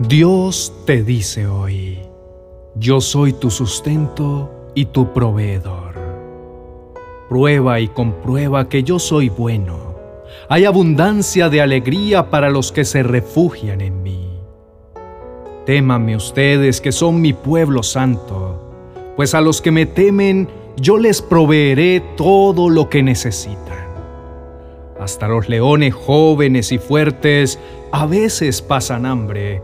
Dios te dice hoy, yo soy tu sustento y tu proveedor. Prueba y comprueba que yo soy bueno. Hay abundancia de alegría para los que se refugian en mí. Témanme ustedes que son mi pueblo santo, pues a los que me temen yo les proveeré todo lo que necesitan. Hasta los leones jóvenes y fuertes a veces pasan hambre,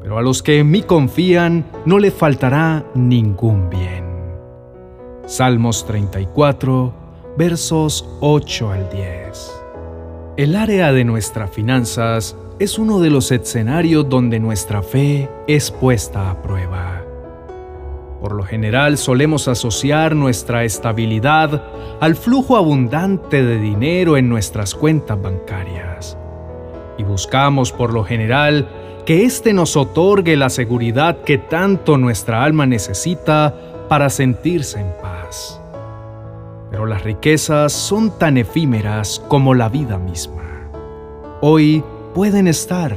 pero a los que en mí confían no le faltará ningún bien. Salmos 34, versos 8 al 10. El área de nuestras finanzas es uno de los escenarios donde nuestra fe es puesta a prueba. Por lo general solemos asociar nuestra estabilidad al flujo abundante de dinero en nuestras cuentas bancarias. Y buscamos por lo general que éste nos otorgue la seguridad que tanto nuestra alma necesita para sentirse en paz. Pero las riquezas son tan efímeras como la vida misma. Hoy pueden estar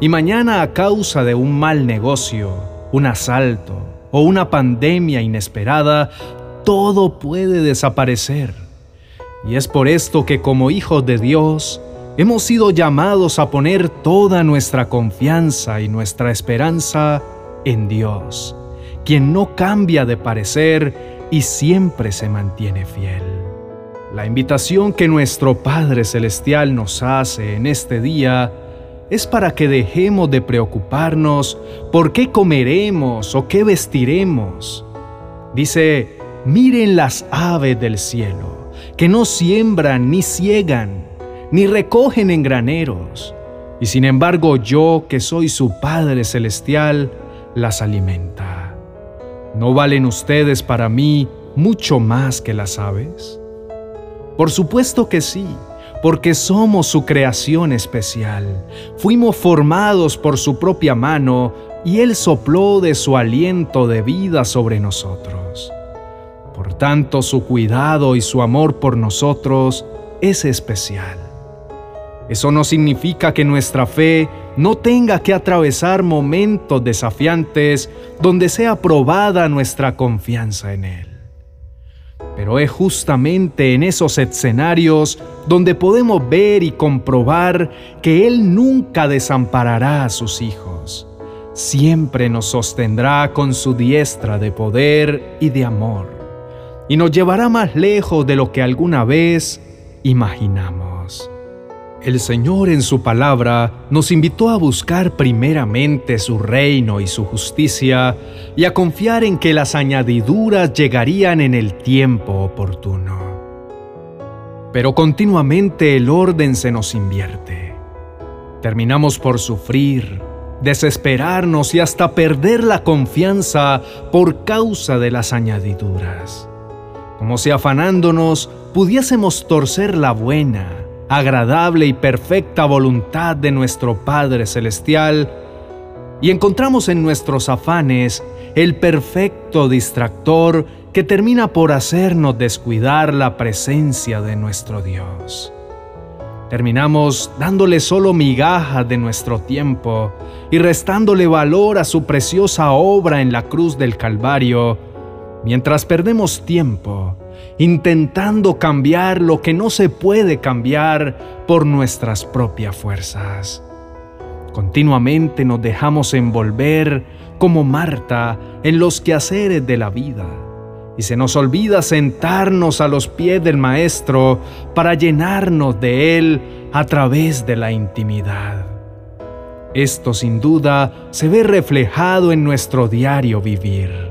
y mañana a causa de un mal negocio, un asalto o una pandemia inesperada, todo puede desaparecer. Y es por esto que como hijos de Dios, hemos sido llamados a poner toda nuestra confianza y nuestra esperanza en Dios, quien no cambia de parecer y siempre se mantiene fiel. La invitación que nuestro Padre Celestial nos hace en este día es para que dejemos de preocuparnos por qué comeremos o qué vestiremos. Dice, miren las aves del cielo, que no siembran ni ciegan ni recogen en graneros, y sin embargo yo, que soy su Padre Celestial, las alimenta. ¿No valen ustedes para mí mucho más que las aves? Por supuesto que sí, porque somos su creación especial. Fuimos formados por su propia mano y Él sopló de su aliento de vida sobre nosotros. Por tanto, su cuidado y su amor por nosotros es especial. Eso no significa que nuestra fe no tenga que atravesar momentos desafiantes donde sea probada nuestra confianza en Él. Pero es justamente en esos escenarios donde podemos ver y comprobar que Él nunca desamparará a sus hijos. Siempre nos sostendrá con su diestra de poder y de amor, y nos llevará más lejos de lo que alguna vez imaginamos. El Señor en su palabra nos invitó a buscar primeramente su reino y su justicia y a confiar en que las añadiduras llegarían en el tiempo oportuno. Pero continuamente el orden se nos invierte. Terminamos por sufrir, desesperarnos y hasta perder la confianza por causa de las añadiduras. Como si afanándonos pudiésemos torcer la buena agradable y perfecta voluntad de nuestro Padre Celestial y encontramos en nuestros afanes el perfecto distractor que termina por hacernos descuidar la presencia de nuestro Dios. Terminamos dándole solo migajas de nuestro tiempo y restándole valor a su preciosa obra en la cruz del Calvario, mientras perdemos tiempo intentando cambiar lo que no se puede cambiar por nuestras propias fuerzas. Continuamente nos dejamos envolver como Marta en los quehaceres de la vida y se nos olvida sentarnos a los pies del Maestro para llenarnos de Él a través de la intimidad. Esto sin duda se ve reflejado en nuestro diario vivir.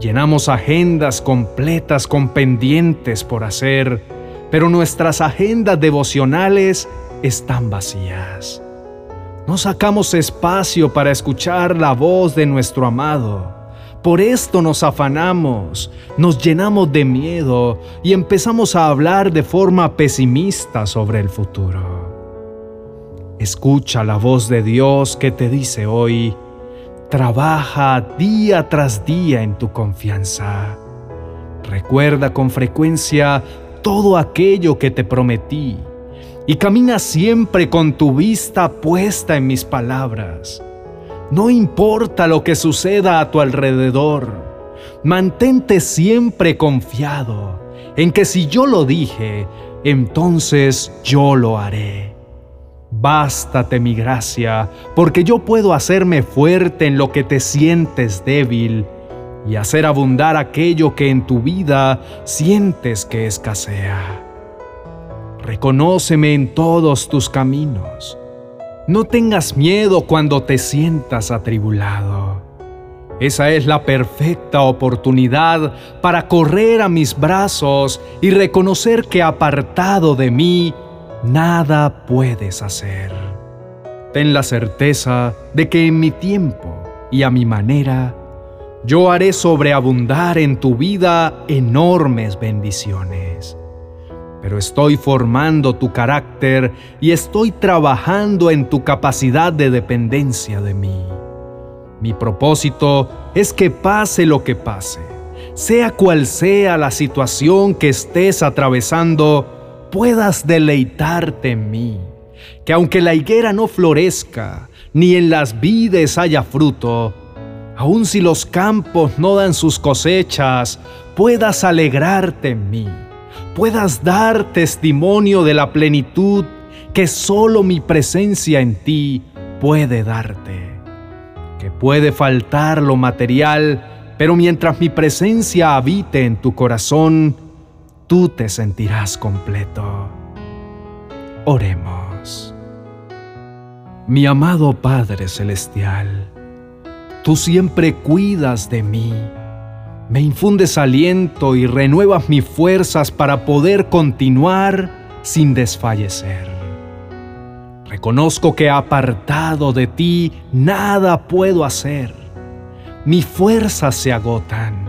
Llenamos agendas completas con pendientes por hacer, pero nuestras agendas devocionales están vacías. No sacamos espacio para escuchar la voz de nuestro amado. Por esto nos afanamos, nos llenamos de miedo y empezamos a hablar de forma pesimista sobre el futuro. Escucha la voz de Dios que te dice hoy, Trabaja día tras día en tu confianza. Recuerda con frecuencia todo aquello que te prometí y camina siempre con tu vista puesta en mis palabras. No importa lo que suceda a tu alrededor, mantente siempre confiado en que si yo lo dije, entonces yo lo haré. Bástate mi gracia, porque yo puedo hacerme fuerte en lo que te sientes débil y hacer abundar aquello que en tu vida sientes que escasea. Reconóceme en todos tus caminos. No tengas miedo cuando te sientas atribulado. Esa es la perfecta oportunidad para correr a mis brazos y reconocer que apartado de mí, nada puedes hacer. Ten la certeza de que en mi tiempo y a mi manera, yo haré sobreabundar en tu vida enormes bendiciones. Pero estoy formando tu carácter y estoy trabajando en tu capacidad de dependencia de mí. Mi propósito es que pase lo que pase, sea cual sea la situación que estés atravesando, puedas deleitarte en mí. Que aunque la higuera no florezca, ni en las vides haya fruto, aun si los campos no dan sus cosechas, puedas alegrarte en mí, puedas dar testimonio de la plenitud que solo mi presencia en ti puede darte. Que puede faltar lo material, pero mientras mi presencia habite en tu corazón, tú te sentirás completo. Oremos. Mi amado Padre Celestial, Tú siempre cuidas de mí. Me infundes aliento y renuevas mis fuerzas para poder continuar sin desfallecer. Reconozco que apartado de ti nada puedo hacer. Mis fuerzas se agotan,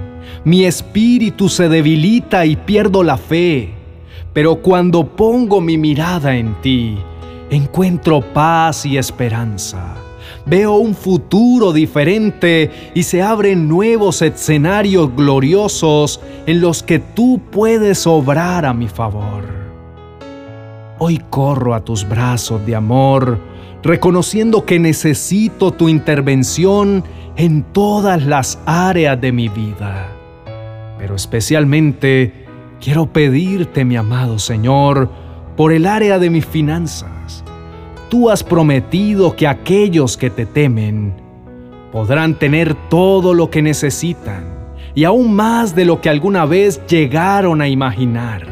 mi espíritu se debilita y pierdo la fe. Pero cuando pongo mi mirada en ti, encuentro paz y esperanza veo un futuro diferente y se abren nuevos escenarios gloriosos en los que tú puedes obrar a mi favor. Hoy corro a tus brazos de amor, reconociendo que necesito tu intervención en todas las áreas de mi vida. Pero especialmente quiero pedirte, mi amado Señor, por el área de mis finanzas tú has prometido que aquellos que te temen podrán tener todo lo que necesitan y aún más de lo que alguna vez llegaron a imaginar.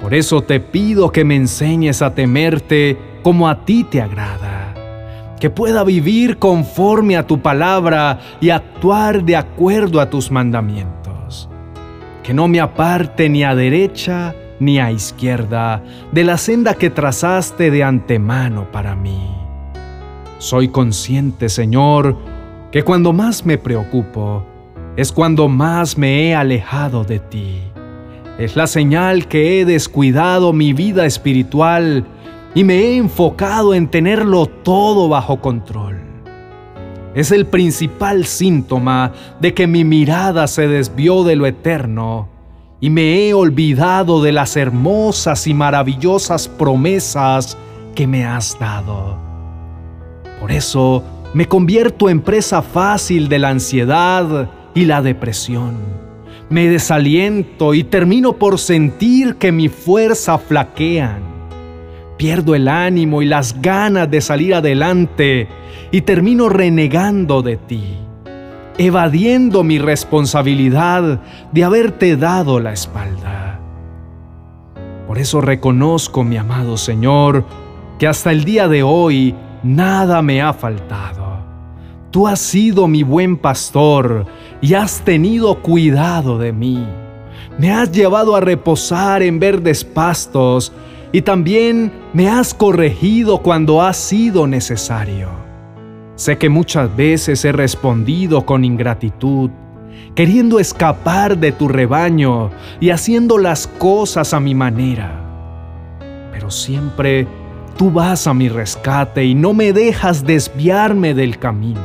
Por eso te pido que me enseñes a temerte como a ti te agrada, que pueda vivir conforme a tu palabra y actuar de acuerdo a tus mandamientos, que no me aparte ni a derecha ni a izquierda de la senda que trazaste de antemano para mí. Soy consciente, Señor, que cuando más me preocupo, es cuando más me he alejado de ti. Es la señal que he descuidado mi vida espiritual y me he enfocado en tenerlo todo bajo control. Es el principal síntoma de que mi mirada se desvió de lo eterno y me he olvidado de las hermosas y maravillosas promesas que me has dado. Por eso me convierto en presa fácil de la ansiedad y la depresión. Me desaliento y termino por sentir que mi fuerza flaquean. Pierdo el ánimo y las ganas de salir adelante y termino renegando de ti evadiendo mi responsabilidad de haberte dado la espalda. Por eso reconozco, mi amado Señor, que hasta el día de hoy nada me ha faltado. Tú has sido mi buen pastor y has tenido cuidado de mí. Me has llevado a reposar en verdes pastos y también me has corregido cuando ha sido necesario. Sé que muchas veces he respondido con ingratitud, queriendo escapar de tu rebaño y haciendo las cosas a mi manera. Pero siempre tú vas a mi rescate y no me dejas desviarme del camino,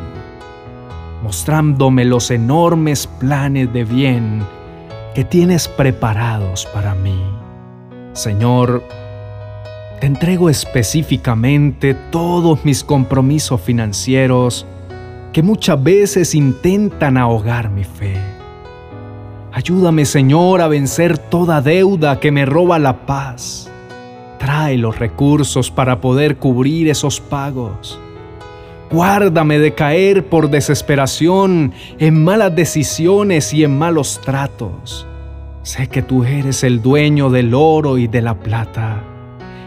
mostrándome los enormes planes de bien que tienes preparados para mí. Señor, te entrego específicamente todos mis compromisos financieros que muchas veces intentan ahogar mi fe. Ayúdame, Señor, a vencer toda deuda que me roba la paz. Trae los recursos para poder cubrir esos pagos. Guárdame de caer por desesperación en malas decisiones y en malos tratos. Sé que tú eres el dueño del oro y de la plata.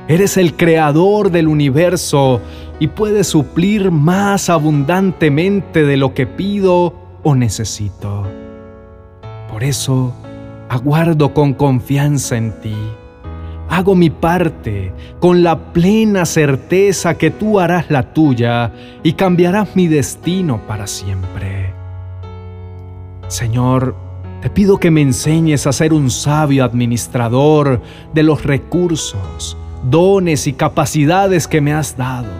Eres el creador del universo y puedes suplir más abundantemente de lo que pido o necesito. Por eso, aguardo con confianza en ti hago mi parte con la plena certeza que tú harás la tuya y cambiarás mi destino para siempre. Señor, te pido que me enseñes a ser un sabio administrador de los recursos, dones y capacidades que me has dado.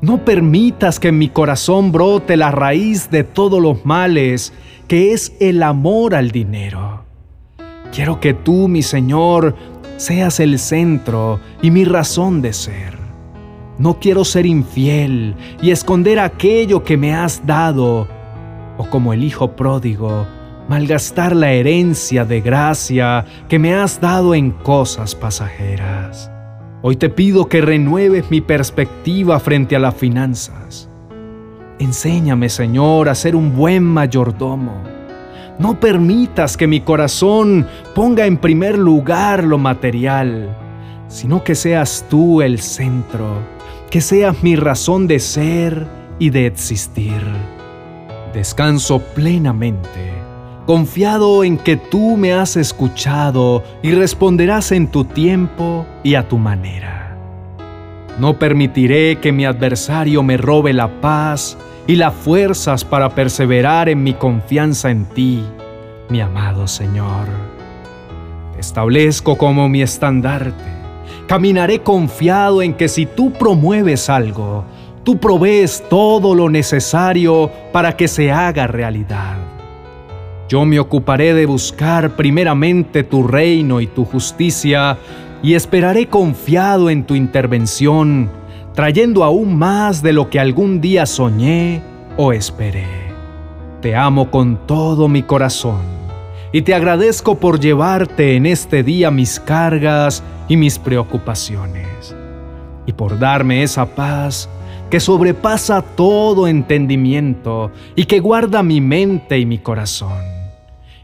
No permitas que en mi corazón brote la raíz de todos los males, que es el amor al dinero. Quiero que tú, mi Señor, seas el centro y mi razón de ser. No quiero ser infiel y esconder aquello que me has dado, o como el Hijo pródigo, malgastar la herencia de gracia que me has dado en cosas pasajeras. Hoy te pido que renueves mi perspectiva frente a las finanzas. Enséñame, Señor, a ser un buen mayordomo no permitas que mi corazón ponga en primer lugar lo material, sino que seas tú el centro, que seas mi razón de ser y de existir. Descanso plenamente, confiado en que tú me has escuchado y responderás en tu tiempo y a tu manera. No permitiré que mi adversario me robe la paz y las fuerzas para perseverar en mi confianza en ti, mi amado Señor. Establezco como mi estandarte. Caminaré confiado en que si tú promueves algo, tú provees todo lo necesario para que se haga realidad. Yo me ocuparé de buscar primeramente tu reino y tu justicia y esperaré confiado en tu intervención trayendo aún más de lo que algún día soñé o esperé. Te amo con todo mi corazón y te agradezco por llevarte en este día mis cargas y mis preocupaciones y por darme esa paz que sobrepasa todo entendimiento y que guarda mi mente y mi corazón.